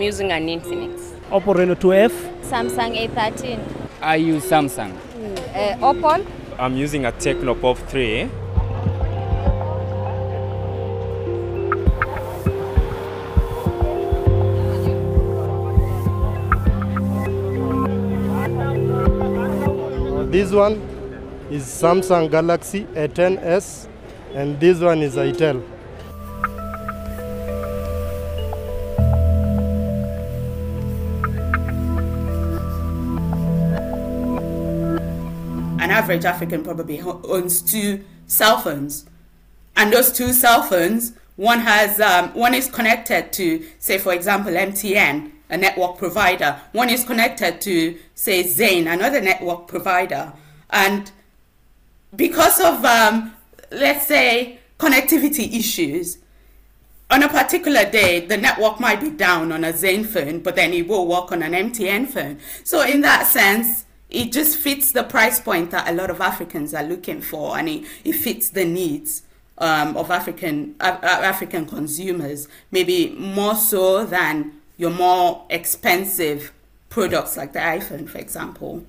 I'm using an Infinix. Oppo Reno 2F. Samsung A13. I use Samsung. Uh, Opal. I'm using a Tecno Pop 3. This one is Samsung Galaxy A10s and this one is Itel. An average African probably owns two cell phones. And those two cell phones, one has um, one is connected to, say for example, MTN, a network provider. One is connected to, say, Zain, another network provider. And because of, um, let's say, connectivity issues, on a particular day, the network might be down on a Zain phone, but then it will work on an MTN phone. So, in that sense, it just fits the price point that a lot of Africans are looking for, and it, it fits the needs um, of African uh, African consumers, maybe more so than your more expensive products like the iPhone, for example.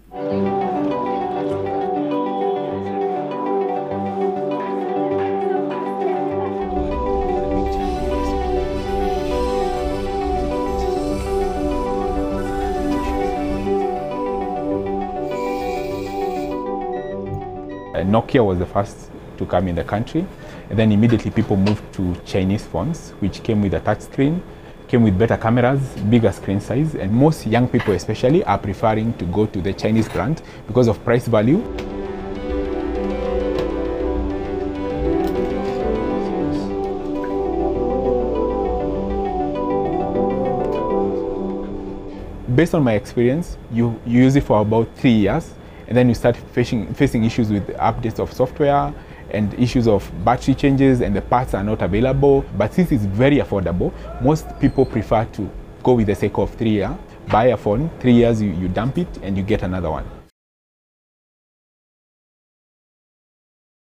Uh, Nokia was the first to come in the country. And then immediately people moved to Chinese phones, which came with a touch screen, came with better cameras, bigger screen size, and most young people especially are preferring to go to the Chinese brand because of price value. Based on my experience, you, you use it for about three years, and then you start facing, facing issues with updates of software and issues of battery changes and the parts are not available. But since it's very affordable, most people prefer to go with the sake of three year, buy a phone, three years you, you dump it and you get another one.